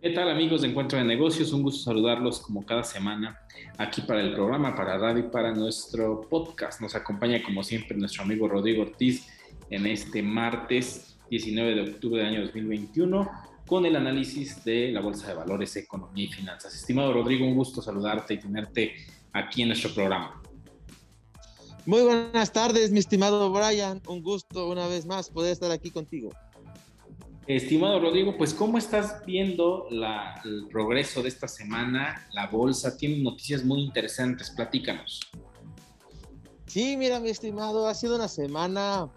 ¿Qué tal amigos de Encuentro de Negocios? Un gusto saludarlos como cada semana aquí para el programa, para radio y para nuestro podcast. Nos acompaña como siempre nuestro amigo Rodrigo Ortiz en este martes 19 de octubre del año 2021 con el análisis de la Bolsa de Valores, Economía y Finanzas. Estimado Rodrigo, un gusto saludarte y tenerte aquí en nuestro programa. Muy buenas tardes, mi estimado Brian. Un gusto una vez más poder estar aquí contigo. Estimado Rodrigo, pues ¿cómo estás viendo el progreso de esta semana? La bolsa tiene noticias muy interesantes, platícanos. Sí, mira, mi estimado, ha sido una semana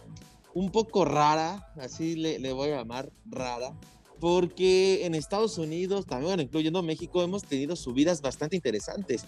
un poco rara, así le, voy a llamar rara, porque en Estados Unidos, también incluyendo México, hemos tenido subidas bastante interesantes.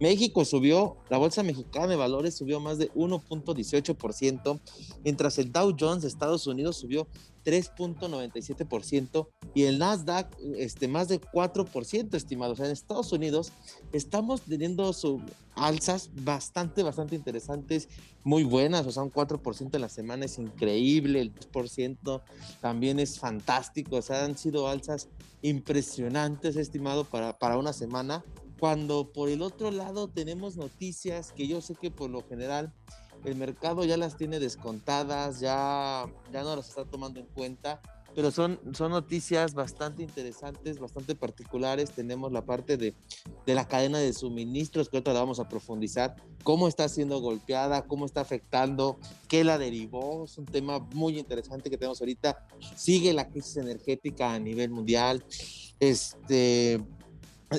México subió, la Bolsa Mexicana de Valores subió más de 1.18%, mientras el Dow Jones de Estados Unidos subió 3.97% y el Nasdaq este, más de 4%, estimados. O sea, en Estados Unidos estamos teniendo su, alzas bastante, bastante interesantes, muy buenas, o sea, un 4% en la semana es increíble, el 2% también es fantástico, o sea, han sido alzas impresionantes, estimado, para, para una semana. Cuando por el otro lado tenemos noticias que yo sé que por lo general el mercado ya las tiene descontadas, ya, ya no las está tomando en cuenta, pero son, son noticias bastante interesantes, bastante particulares. Tenemos la parte de, de la cadena de suministros, que ahorita la vamos a profundizar, cómo está siendo golpeada, cómo está afectando, qué la derivó. Es un tema muy interesante que tenemos ahorita. Sigue la crisis energética a nivel mundial. Este,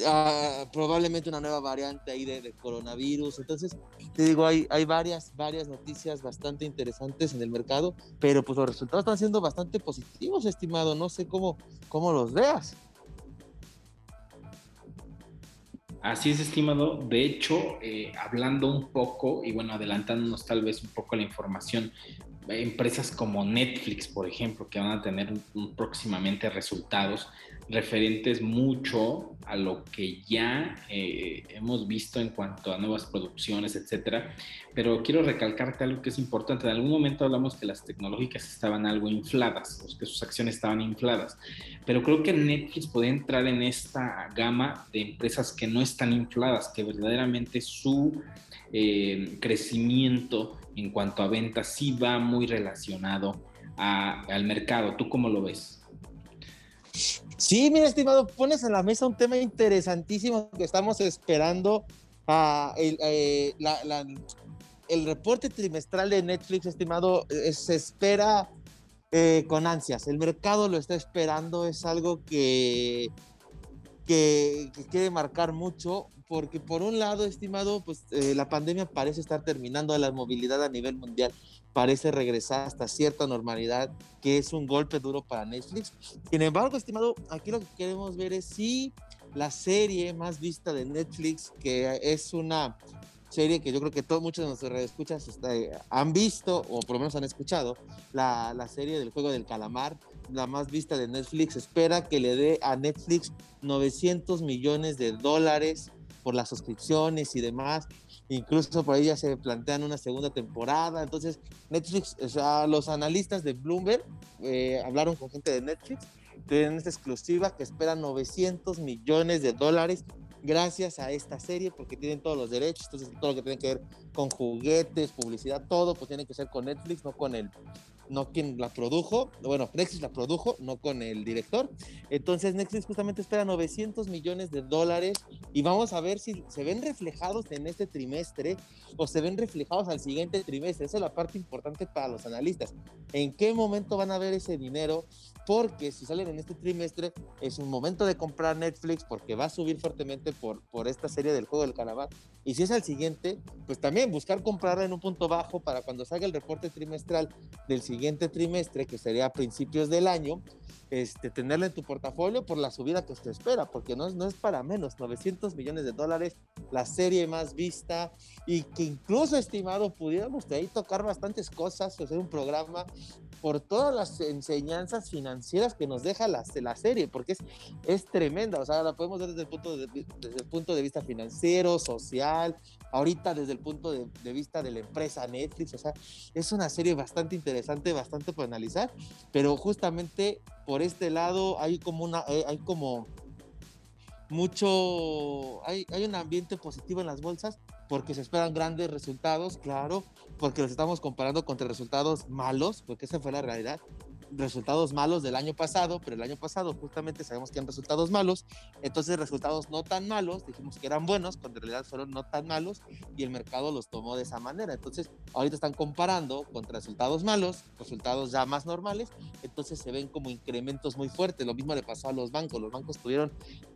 Ah, probablemente una nueva variante ahí de, coronavirus. Entonces, te digo, hay, hay varias, varias noticias bastante interesantes en el mercado, pero pues los resultados están siendo bastante positivos, estimado. No sé cómo, cómo los veas. Así es, estimado. De hecho, eh, hablando un poco y bueno, adelantándonos tal vez un poco la información, empresas como Netflix, por ejemplo, que van a tener próximamente resultados, referentes mucho a lo que ya eh, hemos visto en cuanto a nuevas producciones, etcétera. Pero quiero recalcarte algo que es importante. En algún momento hablamos que las tecnológicas estaban algo infladas, que sus acciones estaban infladas. Pero creo que Netflix puede entrar en esta gama de empresas que no están infladas, que verdaderamente su eh, crecimiento en cuanto a ventas sí va muy relacionado al mercado. ¿Tú cómo lo ves? Sí, mi estimado, pones en la mesa un tema interesantísimo que estamos esperando. eh, el, reporte trimestral de Netflix, estimado, eh, se espera eh, con ansias. El mercado lo está esperando, es algo que, que, que quiere marcar mucho, porque por un lado, estimado, pues la pandemia parece estar terminando la movilidad a nivel mundial parece regresar hasta cierta normalidad, que es un golpe duro para Netflix. Sin embargo, estimado, aquí lo que queremos ver es si la serie más vista de Netflix, que es una serie que yo creo que todos muchos de nuestros escuchas este, han visto o por lo menos han escuchado, la, la, serie del juego del calamar, la más vista de Netflix, espera que le dé a Netflix 900 millones de dólares por las suscripciones y demás incluso por ahí ya se plantean una segunda temporada. Entonces, Netflix, o sea, los analistas de Bloomberg eh, hablaron con gente de Netflix, tienen esta exclusiva que espera 900 millones de dólares gracias a esta serie, porque tienen todos los derechos, entonces todo lo que tiene que ver con juguetes, publicidad, todo, pues tiene que ser con Netflix, no con el, no quien la produjo, bueno, Netflix la produjo, no con el director. Entonces Netflix justamente espera 900 millones de dólares y vamos a ver si se ven reflejados en este trimestre o se ven reflejados al siguiente trimestre. Esa es la parte importante para los analistas. ¿En qué momento van a ver ese dinero? Porque si salen en este trimestre es un momento de comprar Netflix porque va a subir fuertemente por, por esta serie del juego del calamar. Y si es al siguiente, pues también buscar comprarla en un punto bajo para cuando salga el reporte trimestral del siguiente siguiente trimestre, que sería a principios del año, este, tenerla en tu portafolio por la subida que se espera, porque no, no es para menos, 900 millones de dólares, la serie más vista y que incluso estimado pudiéramos de ahí tocar bastantes cosas, hacer un programa por todas las enseñanzas financieras que nos deja la, la serie, porque es, es tremenda, o sea, la podemos ver desde el, punto de, desde el punto de vista financiero, social, ahorita desde el punto de, de, vista de la empresa Netflix, o sea, es una serie bastante interesante, bastante para analizar, pero justamente por este lado hay como una, eh, hay como mucho, hay, hay un ambiente positivo en las bolsas porque se esperan grandes resultados, claro, porque los estamos comparando contra resultados malos, porque esa fue la realidad, resultados malos del año pasado, pero el año pasado justamente sabemos que eran resultados malos, entonces resultados no tan malos, dijimos que eran buenos, cuando en realidad fueron no tan malos y el mercado los tomó de esa manera. Entonces, ahorita están comparando contra resultados malos, resultados ya más normales, entonces se ven como incrementos muy fuertes. Lo mismo le pasó a los bancos, los bancos tuvieron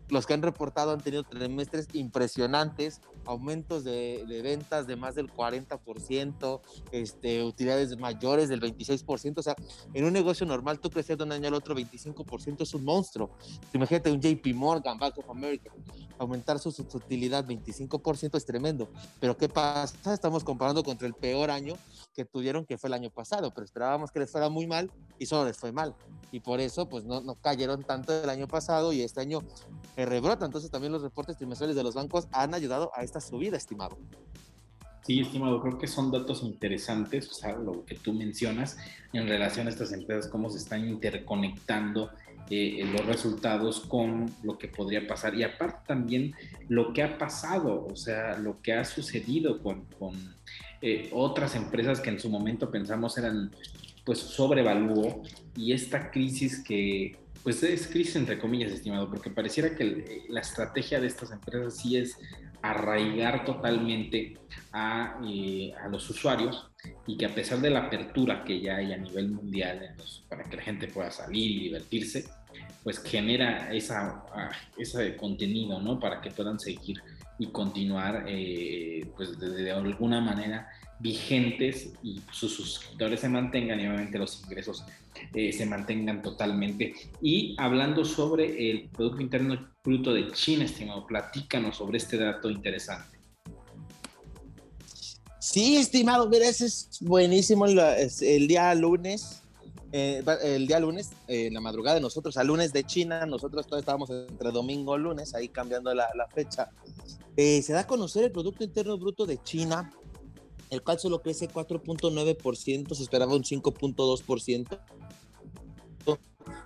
los que han reportado han tenido trimestres impresionantes, aumentos de, ventas de más del 40%, este, utilidades mayores del 26%. O sea, en un negocio normal, tú crecer de un año al otro 25% es un monstruo. Imagínate un JP Morgan, Bank of America, aumentar su, su utilidad 25% es tremendo. Pero ¿qué pasa? Estamos comparando contra el peor año que tuvieron, que fue el año pasado, pero esperábamos que les fuera muy mal y solo les fue mal. Y por eso, pues no, no cayeron tanto el año pasado y este año eh, rebrota. Entonces también los reportes trimestrales de los bancos han ayudado a esta subida, estimado. Sí, estimado, creo que son datos interesantes, o sea, lo que tú mencionas en relación a estas empresas, cómo se están interconectando eh, los resultados con lo que podría pasar y aparte también lo que ha pasado, o sea, lo que ha sucedido con, con eh, otras empresas que en su momento pensamos eran pues sobrevalúo y esta crisis que pues es crisis entre comillas, estimado, porque pareciera que la estrategia de estas empresas sí es arraigar totalmente a, eh, a, los usuarios y que a pesar de la apertura que ya hay a nivel mundial para que la gente pueda salir y divertirse, pues genera esa, ese contenido, ¿no? Para que puedan seguir y continuar, eh, pues de, de, alguna manera vigentes y sus suscriptores se mantengan y obviamente los ingresos eh, se mantengan totalmente. Y hablando sobre el Producto Interno Bruto de China, estimado, platícanos sobre este dato interesante. Sí, estimado, mira, ese es buenísimo el, día lunes. Eh, el día lunes, eh, en la madrugada de nosotros, a lunes de China, nosotros todos estábamos entre domingo y lunes, ahí cambiando la, la fecha. Eh, se da a conocer el Producto Interno Bruto de China, el cual solo crece 4.9%, se esperaba un 5.2%,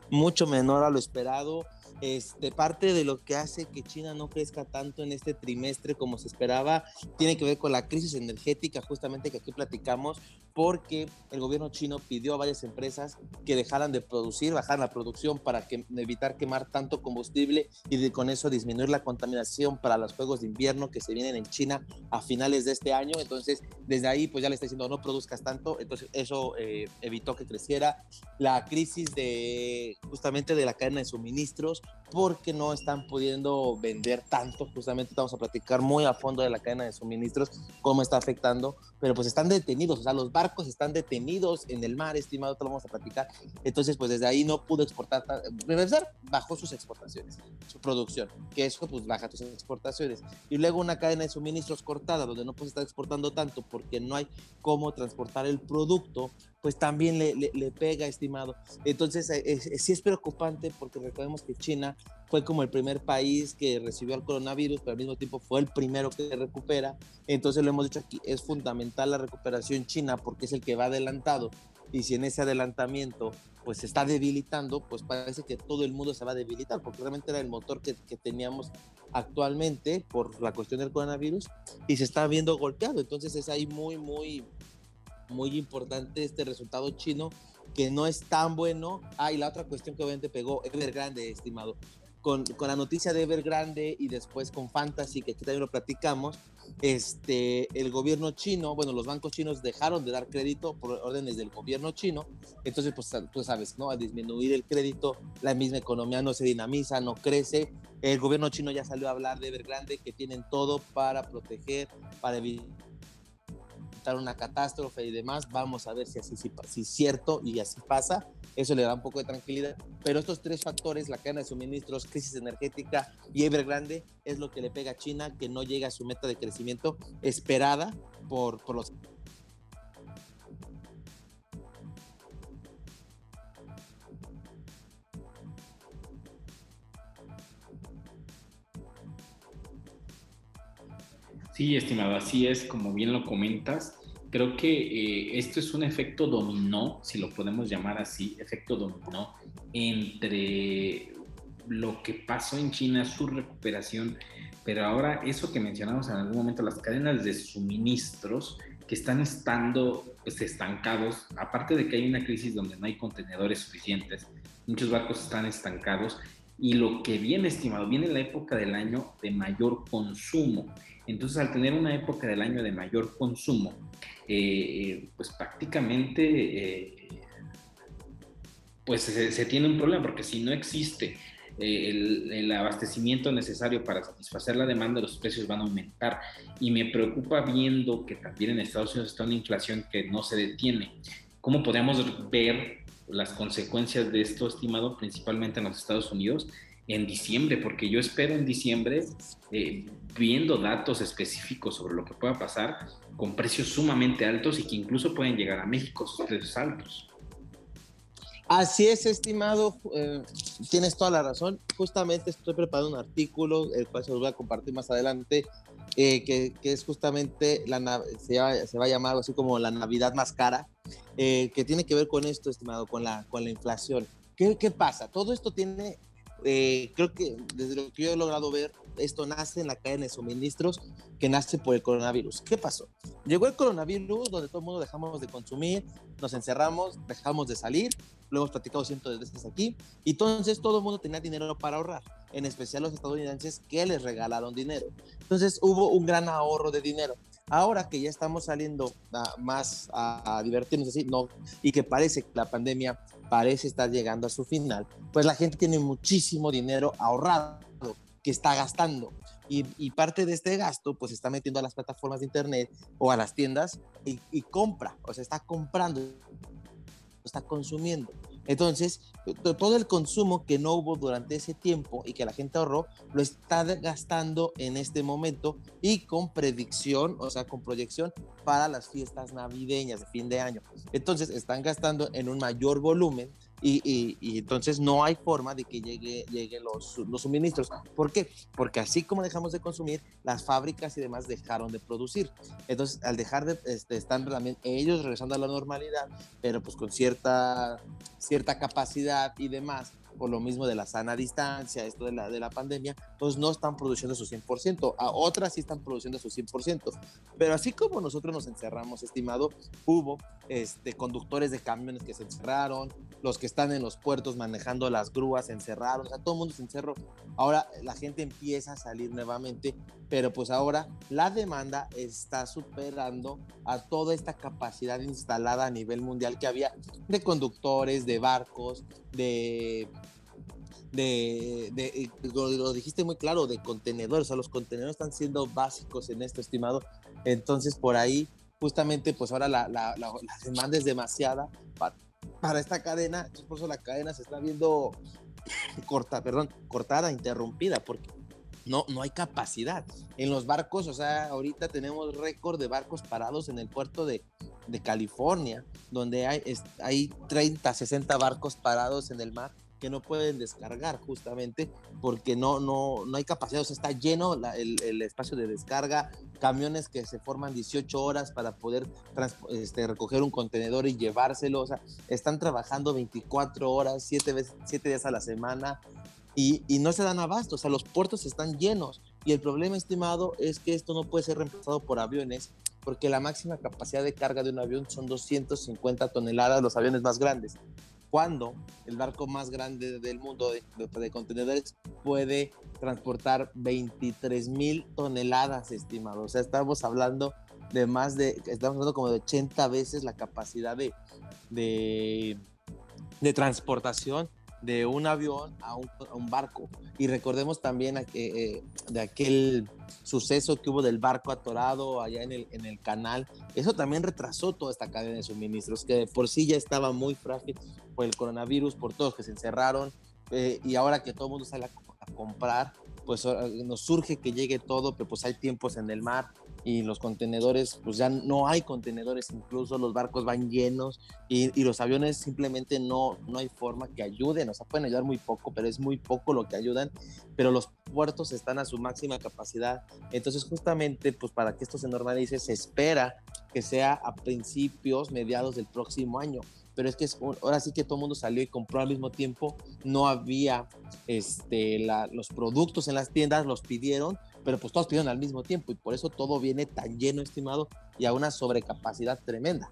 mucho menor a lo esperado. Este, parte de lo que hace que China no crezca tanto en este trimestre como se esperaba tiene que ver con la crisis energética, justamente que aquí platicamos, porque el gobierno chino pidió a varias empresas que dejaran de producir, bajar la producción para que, evitar quemar tanto combustible y de, con eso disminuir la contaminación para los juegos de invierno que se vienen en China a finales de este año. Entonces, desde ahí, pues ya le está diciendo no produzcas tanto. Entonces, eso eh, evitó que creciera la crisis de justamente de la cadena de suministros porque no están pudiendo vender tanto. Justamente vamos a platicar muy a fondo de la cadena de suministros, cómo está afectando, pero pues están detenidos, o sea, los barcos están detenidos en el mar, estimado, te lo vamos a platicar. Entonces, pues desde ahí no pudo exportar, empezar, bajó sus exportaciones, su producción, que eso pues baja tus exportaciones. Y luego una cadena de suministros cortada, donde no puedes estar exportando tanto porque no hay cómo transportar el producto, pues también le, le, le pega, estimado. Entonces, eh, eh, sí es preocupante porque recordemos que China fue como el primer país que recibió el coronavirus, pero al mismo tiempo fue el primero que recupera. Entonces, lo hemos dicho aquí, es fundamental la recuperación china porque es el que va adelantado. Y si en ese adelantamiento pues se está debilitando, pues parece que todo el mundo se va a debilitar, porque realmente era el motor que, que teníamos actualmente por la cuestión del coronavirus y se está viendo golpeado. Entonces es ahí muy, muy, muy importante este resultado chino que no es tan bueno. Ah, y la otra cuestión que obviamente pegó Evergrande, estimado. Con, con, la noticia de Evergrande y después con Fantasy, que aquí también lo platicamos, este, el gobierno chino, bueno, los bancos chinos dejaron de dar crédito por órdenes del gobierno chino, entonces, pues tú sabes, ¿no? Al disminuir el crédito, la misma economía no se dinamiza, no crece. El gobierno chino ya salió a hablar de Evergrande, que tienen todo para proteger, para evitar una catástrofe y demás, vamos a ver si así si es cierto y así pasa, eso le da un poco de tranquilidad, pero estos tres factores, la cadena de suministros, crisis energética y Evergrande, es lo que le pega a China, que no llega a su meta de crecimiento esperada por, por los Sí, estimado, así es, como bien lo comentas. Creo que eh, esto es un efecto dominó, si lo podemos llamar así, efecto dominó, entre lo que pasó en China, su recuperación, pero ahora eso que mencionamos en algún momento, las cadenas de suministros que están estando pues, estancados, aparte de que hay una crisis donde no hay contenedores suficientes, muchos barcos están estancados y lo que viene estimado, viene la época del año de mayor consumo. Entonces, al tener una época del año de mayor consumo, eh, pues prácticamente eh, pues se, tiene un problema, porque si no existe eh, el, abastecimiento necesario para satisfacer la demanda, los precios van a aumentar. Y me preocupa viendo que también en Estados Unidos está una inflación que no se detiene. ¿Cómo podemos ver las consecuencias de esto, estimado, principalmente en los Estados Unidos? en diciembre, porque yo espero en diciembre, eh, viendo datos específicos sobre lo que pueda pasar, con precios sumamente altos y que incluso pueden llegar a México precios altos. Así es, estimado, eh, tienes toda la razón. Justamente estoy preparando un artículo, el cual se los voy a compartir más adelante, eh, que, es justamente, se, va, a llamar así como la Navidad más cara, que tiene que ver con esto, estimado, con la, con la inflación. ¿Qué, ¿Qué pasa? Todo esto tiene eh, creo que desde lo que yo he logrado ver, esto nace en la cadena de suministros que nace por el coronavirus. ¿Qué pasó? Llegó el coronavirus donde todo el mundo dejamos de consumir, nos encerramos, dejamos de salir, lo hemos platicado cientos de veces aquí, y entonces todo el mundo tenía dinero para ahorrar, en especial los estadounidenses que les regalaron dinero. Entonces hubo un gran ahorro de dinero. Ahora que ya estamos saliendo más a, a divertirnos así, no, y que parece que la pandemia parece estar llegando a su final, pues la gente tiene muchísimo dinero ahorrado que está gastando. Y, parte de este gasto, pues está metiendo a las plataformas de internet o a las tiendas y, y compra, o sea, está comprando, está consumiendo. Entonces, todo el consumo que no hubo durante ese tiempo y que la gente ahorró, lo está gastando en este momento y con predicción, o sea, con proyección para las fiestas navideñas de fin de año. Entonces, están gastando en un mayor volumen y, entonces no hay forma de que llegue, llegue los, los, suministros. ¿Por qué? Porque así como dejamos de consumir, las fábricas y demás dejaron de producir. Entonces, al dejar de, este, están también ellos regresando a la normalidad, pero pues con cierta, cierta capacidad y demás por lo mismo de la sana distancia, esto de la, de la pandemia, pues no están produciendo su 100%, a otras sí están produciendo su 100%, pero así como nosotros nos encerramos, estimado, hubo este, conductores de camiones que se encerraron, los que están en los puertos manejando las grúas se encerraron, o sea, todo el mundo se encerró, ahora la gente empieza a salir nuevamente, pero pues ahora la demanda está superando a toda esta capacidad instalada a nivel mundial que había de conductores, de barcos, de de, de, lo, dijiste muy claro, de contenedores, o sea, los contenedores están siendo básicos en esto, estimado. Entonces, por ahí, justamente, pues ahora la, la, la, demanda es demasiada para, para, esta cadena, por eso la cadena se está viendo corta, perdón, cortada, interrumpida, porque no, no hay capacidad. En los barcos, o sea, ahorita tenemos récord de barcos parados en el puerto de, de California, donde hay, hay 30, 60 barcos parados en el mar que no pueden descargar justamente porque no, no, no hay capacidad, o sea, está lleno el, espacio de descarga, camiones que se forman 18 horas para poder este, recoger un contenedor y llevárselo, o sea, están trabajando 24 horas, 7, veces, 7 días a la semana y, y no se dan abasto, o sea, los puertos están llenos. Y el problema estimado es que esto no puede ser reemplazado por aviones porque la máxima capacidad de carga de un avión son 250 toneladas, los aviones más grandes cuando el barco más grande del mundo de, contenedores puede transportar 23 mil toneladas, estimado. O sea, estamos hablando de más de, estamos hablando como de 80 veces la capacidad de, de, de transportación de un avión a un, barco. Y recordemos también eh, de aquel suceso que hubo del barco atorado allá en el, en el canal. Eso también retrasó toda esta cadena de suministros, que por sí ya estaba muy frágil por el coronavirus, por todos que se encerraron. Eh, y ahora que todo el mundo sale a, comprar, pues nos surge que llegue todo, pero pues hay tiempos en el mar y los contenedores, pues ya no hay contenedores, incluso los barcos van llenos y, y, los aviones simplemente no, no hay forma que ayuden, o sea, pueden ayudar muy poco, pero es muy poco lo que ayudan, pero los puertos están a su máxima capacidad. Entonces, justamente, pues para que esto se normalice, se espera que sea a principios, mediados del próximo año pero es que ahora sí que todo el mundo salió y compró al mismo tiempo, no había este, la, los productos en las tiendas, los pidieron, pero pues todos pidieron al mismo tiempo y por eso todo viene tan lleno, estimado, y a una sobrecapacidad tremenda.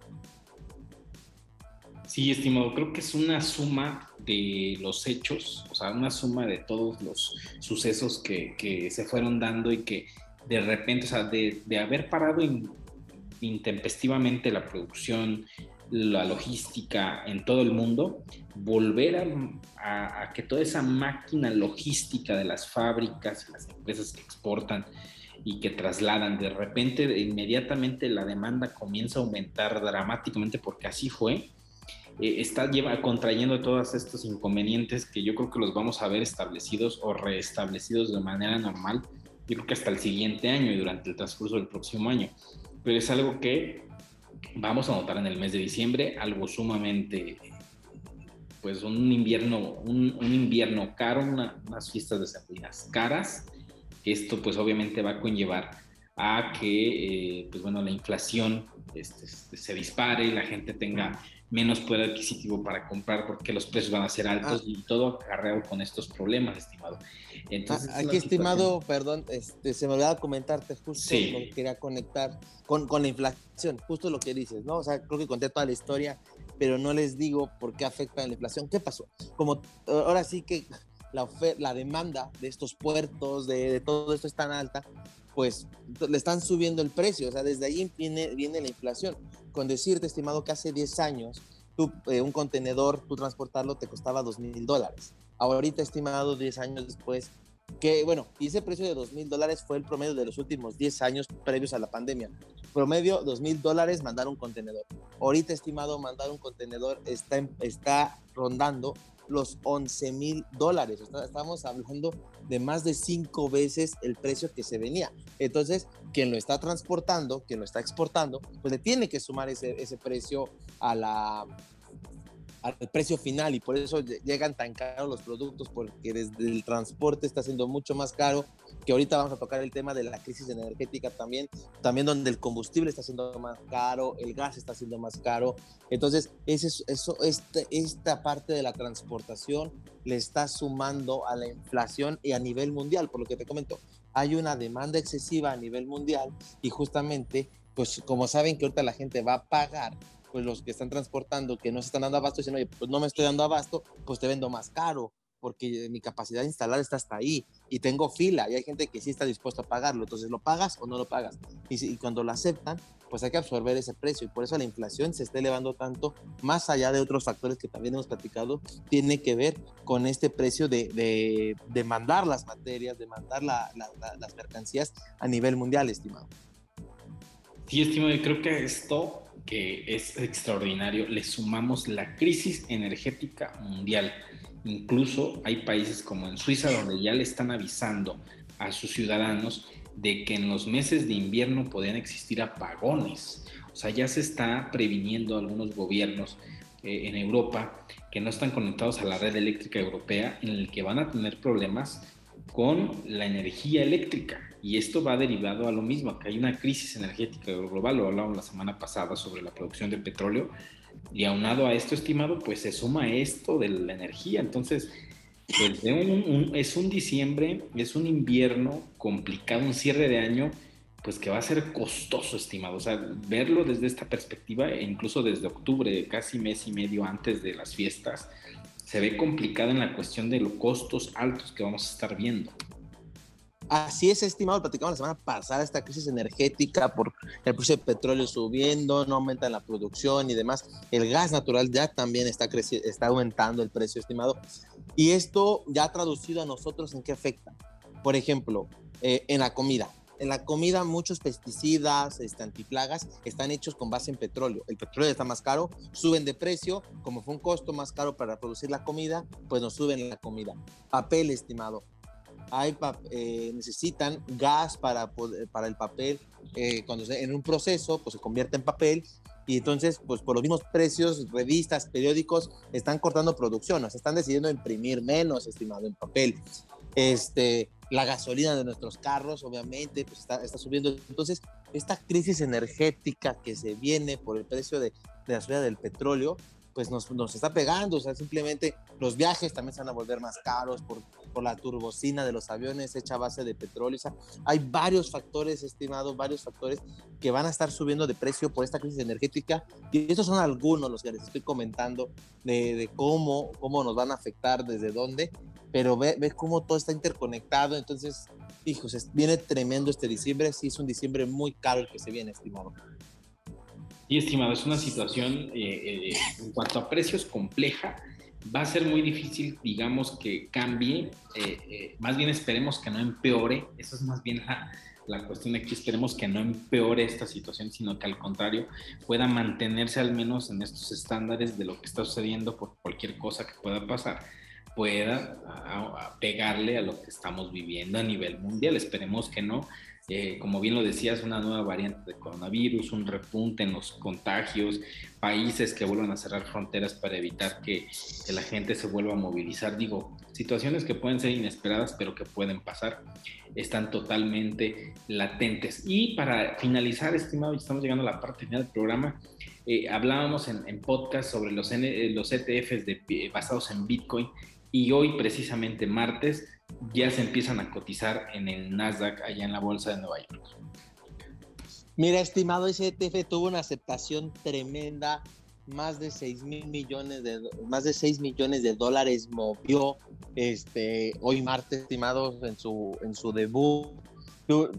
Sí, estimado, creo que es una suma de los hechos, o sea, una suma de todos los sucesos que, que se fueron dando y que de repente, o sea, de, de haber parado intempestivamente la producción, la logística en todo el mundo, volver a, que toda esa máquina logística de las fábricas las empresas que exportan y que trasladan, de repente inmediatamente la demanda comienza a aumentar dramáticamente porque así fue, eh, está lleva, contrayendo todos estos inconvenientes que yo creo que los vamos a ver establecidos o reestablecidos de manera normal, yo creo que hasta el siguiente año y durante el transcurso del próximo año. Pero es algo que vamos a notar en el mes de diciembre algo sumamente, pues un invierno, un, invierno caro, unas fiestas de sembrinas caras. Esto pues obviamente va a conllevar a que, eh, pues bueno, la inflación este, se dispare, y la gente tenga menos poder adquisitivo para comprar porque los precios van a ser altos ah. y todo acarreado con estos problemas, estimado. Entonces, ah, Aquí, estimado, perdón, este, se me olvidaba comentarte justo lo que quería conectar con, con la inflación, justo lo que dices, ¿no? O sea, creo que conté toda la historia, pero no les digo por qué afecta la inflación. ¿Qué pasó? Como ahora sí que la, la demanda de estos puertos, de, de todo esto es tan alta, pues le están subiendo el precio, o sea, desde ahí viene, viene la inflación. Con decirte, estimado, que hace 10 años, tú, eh, un contenedor, tú transportarlo te costaba 2 mil dólares. Ahorita, estimado, 10 años después, que bueno, y ese precio de 2 mil dólares fue el promedio de los últimos 10 años previos a la pandemia. Promedio 2 mil dólares mandar un contenedor. Ahorita, estimado, mandar un contenedor está, está rondando los 11 mil dólares. Estamos hablando de más de cinco veces el precio que se venía. Entonces, quien lo está transportando, quien lo está exportando, pues le tiene que sumar ese, ese precio a la, al precio final y por eso llegan tan caros los productos porque desde el transporte está siendo mucho más caro que ahorita vamos a tocar el tema de la crisis energética también también donde el combustible está siendo más caro el gas está siendo más caro. Entonces eso, eso este, esta parte de la transportación le está sumando a la inflación y a nivel mundial por lo que te comento. Hay una demanda excesiva a nivel mundial y justamente pues como saben que ahorita la gente va a pagar pues los que están transportando, que no se están dando abasto, dicen, oye, pues no me estoy dando abasto, pues te vendo más caro, porque mi capacidad de instalar está hasta ahí y tengo fila y hay gente que sí está dispuesto a pagarlo, entonces lo pagas o no lo pagas. Y, y, cuando lo aceptan, pues hay que absorber ese precio y por eso la inflación se está elevando tanto, más allá de otros factores que también hemos platicado, tiene que ver con este precio de, de, de mandar las materias, de mandar la, las mercancías a nivel mundial, estimado. Sí, estimado, creo que esto que es extraordinario, le sumamos la crisis energética mundial. Incluso hay países como en Suiza donde ya le están avisando a sus ciudadanos de que en los meses de invierno podrían existir apagones. O sea, ya se está previniendo algunos gobiernos eh, en Europa que no están conectados a la red eléctrica europea en el que van a tener problemas con la energía eléctrica. Y esto va derivado a lo mismo, que hay una crisis energética global, lo hablamos la semana pasada sobre la producción de petróleo, y aunado a esto estimado, pues se suma esto de la energía. Entonces, pues es un diciembre, es un invierno complicado, un cierre de año, pues que va a ser costoso, estimado. O sea, verlo desde esta perspectiva, e incluso desde octubre, casi mes y medio antes de las fiestas, se ve complicado en la cuestión de los costos altos que vamos a estar viendo. Así es, estimado, platicamos la semana pasada, esta crisis energética por el precio del petróleo subiendo, no aumenta la producción y demás. El gas natural ya también está, está aumentando el precio, estimado. Y esto ya traducido a nosotros, ¿en qué afecta? Por ejemplo, eh, en la comida. En la comida muchos pesticidas, este, antiplagas, están hechos con base en petróleo. El petróleo está más caro, suben de precio, como fue un costo más caro para producir la comida, pues nos suben la comida. Papel, estimado hay eh, necesitan gas para, para el papel, eh, cuando se, en un proceso pues se convierte en papel y entonces pues por los mismos precios, revistas, periódicos están cortando producción, o sea, están decidiendo imprimir menos, estimado, en papel. Este, la gasolina de nuestros carros, obviamente, pues está, está subiendo. Entonces, esta crisis energética que se viene por el precio de, de la subida del petróleo, pues nos, nos, está pegando, o sea, simplemente los viajes también se van a volver más caros por, por la turbocina de los aviones hecha a base de petróleo, o sea, hay varios factores, estimados, varios factores que van a estar subiendo de precio por esta crisis energética y estos son algunos los que les estoy comentando de, de cómo, cómo nos van a afectar, desde dónde, pero ve, ve cómo todo está interconectado, entonces, hijos, viene tremendo este diciembre, sí es un diciembre muy caro el que se viene, estimado. Sí, estimado, es una situación eh, eh, en cuanto a precios compleja. Va a ser muy difícil, digamos, que cambie. Eh, más bien esperemos que no empeore. Eso es más bien la, la cuestión aquí. Esperemos que no empeore esta situación, sino que al contrario pueda mantenerse al menos en estos estándares de lo que está sucediendo por cualquier cosa que pueda pasar pueda pegarle a lo que estamos viviendo a nivel mundial. Esperemos que no. Eh, como bien lo decías, una nueva variante de coronavirus, un repunte en los contagios, países que vuelvan a cerrar fronteras para evitar que, que, la gente se vuelva a movilizar. Digo, situaciones que pueden ser inesperadas, pero que pueden pasar, están totalmente latentes. Y para finalizar, estimado, estamos llegando a la parte final del programa. Eh, hablábamos en, en, podcast sobre los, los ETFs de, basados en Bitcoin y hoy precisamente martes ya se empiezan a cotizar en el Nasdaq allá en la bolsa de Nueva York. Mira, estimado, ese ETF tuvo una aceptación tremenda, más de 6 mil millones de más de 6 millones de dólares movió este hoy martes estimados en su en su debut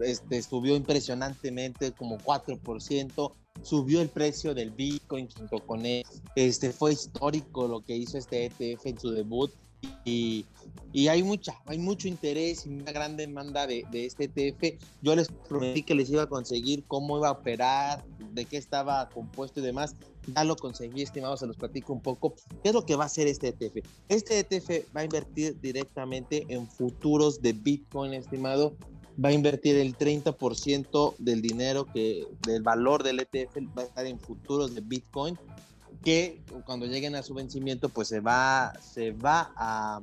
este, subió impresionantemente como 4%, subió el precio del Bitcoin junto con él. Este fue histórico lo que hizo este ETF en su debut y, y, hay mucha, hay mucho interés y una gran demanda de, de, este ETF. Yo les prometí que les iba a conseguir cómo iba a operar, de qué estaba compuesto y demás. Ya lo conseguí, estimado, se los platico un poco. ¿Qué es lo que va a hacer este ETF? Este ETF va a invertir directamente en futuros de Bitcoin, estimado. Va a invertir el 30% del dinero que, del valor del ETF va a estar en futuros de Bitcoin que cuando lleguen a su vencimiento, pues se va, se va a,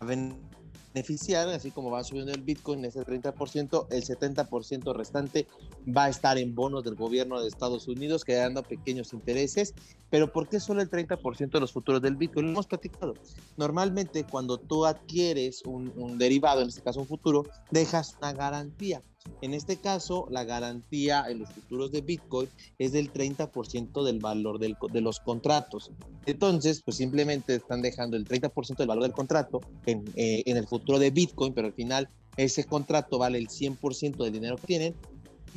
a beneficiar, así como va subiendo el Bitcoin, ese 30%, el 70% restante va a estar en bonos del gobierno de Estados Unidos, quedando pequeños intereses. Pero ¿por qué solo el 30% de los futuros del Bitcoin? Lo hemos platicado. Normalmente cuando tú adquieres un, un derivado, en este caso un futuro, dejas una garantía. En este caso, la garantía en los futuros de Bitcoin es del 30% del valor de los contratos. Entonces, pues simplemente están dejando el 30% del valor del contrato en, eh, en el futuro de Bitcoin, pero al final ese contrato vale el 100% del dinero que tienen,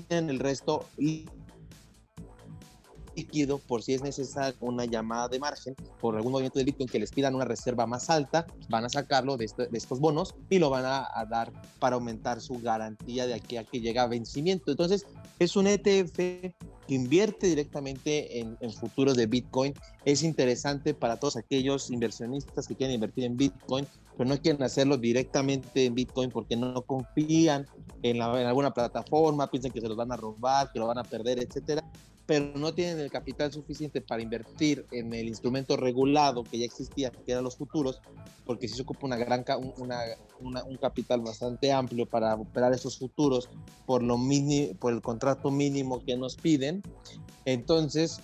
tienen el resto líquido por si es necesaria una llamada de margen por algún movimiento de Bitcoin que les pidan una reserva más alta, van a sacarlo de, este, estos bonos y lo van a, a, dar para aumentar su garantía de aquí a que llega a vencimiento. Entonces, es un ETF que invierte directamente en, en futuros de Bitcoin. Es interesante para todos aquellos inversionistas que quieren invertir en Bitcoin, pero no quieren hacerlo directamente en Bitcoin porque no confían en, la, en, alguna plataforma, piensan que se los van a robar, que lo van a perder, etcétera pero no tienen el capital suficiente para invertir en el instrumento regulado que ya existía, que eran los futuros, porque si se ocupa una gran, una, una, un capital bastante amplio para operar esos futuros por, lo mini, por el contrato mínimo que nos piden, entonces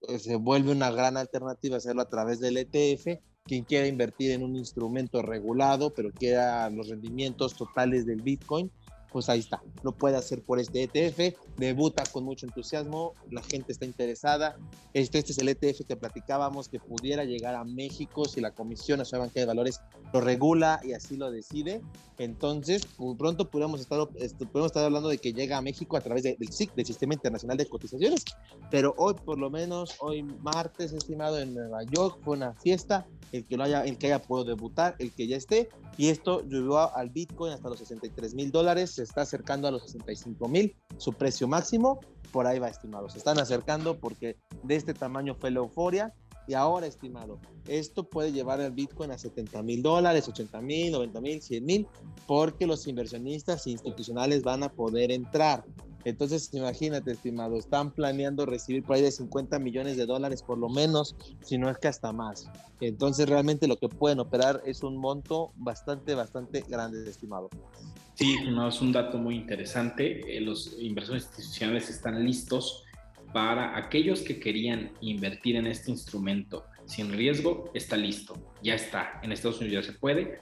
pues, se vuelve una gran alternativa hacerlo a través del ETF. Quien quiera invertir en un instrumento regulado, pero quiera los rendimientos totales del Bitcoin, pues ahí está, lo puede hacer por este ETF, debuta con mucho entusiasmo, la gente está interesada, este, este es el ETF que platicábamos que pudiera llegar a México si la Comisión Nacional Bancaria de Valores lo regula y así lo decide, entonces muy pronto podemos estar, podemos estar hablando de que llega a México a través de, del SIC, del Sistema Internacional de Cotizaciones, pero hoy por lo menos, hoy martes estimado en Nueva York, fue una fiesta, el que, lo haya, el que haya podido debutar, el que ya esté, y esto llevó al Bitcoin hasta los 63 mil dólares, está acercando a los 65 mil, su precio máximo, por ahí va estimado, se están acercando porque de este tamaño fue la euforia Y ahora, estimado, esto puede llevar al Bitcoin a 70 mil dólares, 80 mil, 90 mil, 100 mil, porque los inversionistas institucionales van a poder entrar. Entonces, imagínate, estimado, están planeando recibir por ahí de 50 millones de dólares por lo menos, si no es que hasta más. Entonces, realmente lo que pueden operar es un monto bastante, bastante grande, estimado. Sí, no, es un dato muy interesante. Eh, los inversores institucionales están listos para aquellos que querían invertir en este instrumento sin riesgo, está listo, ya está. En Estados Unidos ya se puede.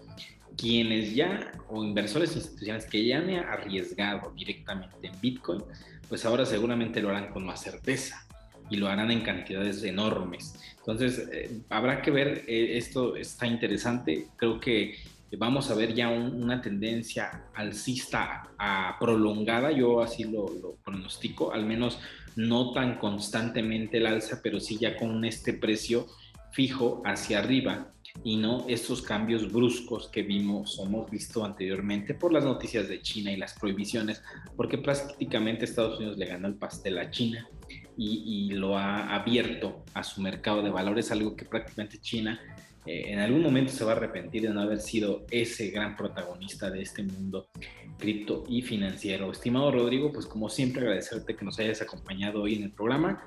Quienes ya, o inversores institucionales que ya han arriesgado directamente en Bitcoin, pues ahora seguramente lo harán con más certeza y lo harán en cantidades enormes. Entonces, eh, habrá que ver, eh, esto está interesante, creo que vamos a ver ya una tendencia alcista prolongada, yo así lo, pronostico, al menos no tan constantemente el alza, pero sí ya con este precio fijo hacia arriba y no estos cambios bruscos que vimos hemos visto anteriormente por las noticias de China y las prohibiciones, porque prácticamente Estados Unidos le ganó el pastel a China y, y lo ha abierto a su mercado de valores, algo que prácticamente China eh, en algún momento se va a arrepentir de no haber sido ese gran protagonista de este mundo cripto y financiero. Estimado Rodrigo, pues como siempre agradecerte que nos hayas acompañado hoy en el programa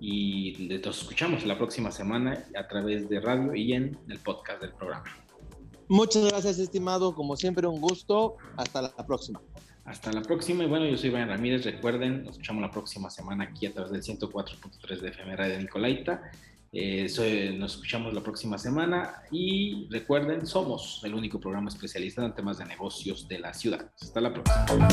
y nos escuchamos la próxima semana a través de radio y en el podcast del programa. Muchas gracias, estimado. Como siempre, un gusto. Hasta la próxima. Hasta la próxima. Y bueno, yo soy Brian Ramírez. Recuerden, nos escuchamos la próxima semana aquí a través del 104.3 de FM Radio Nicolaita. Eh, nos escuchamos la próxima semana y recuerden, somos el único programa especializado en temas de negocios de la ciudad. Hasta la próxima.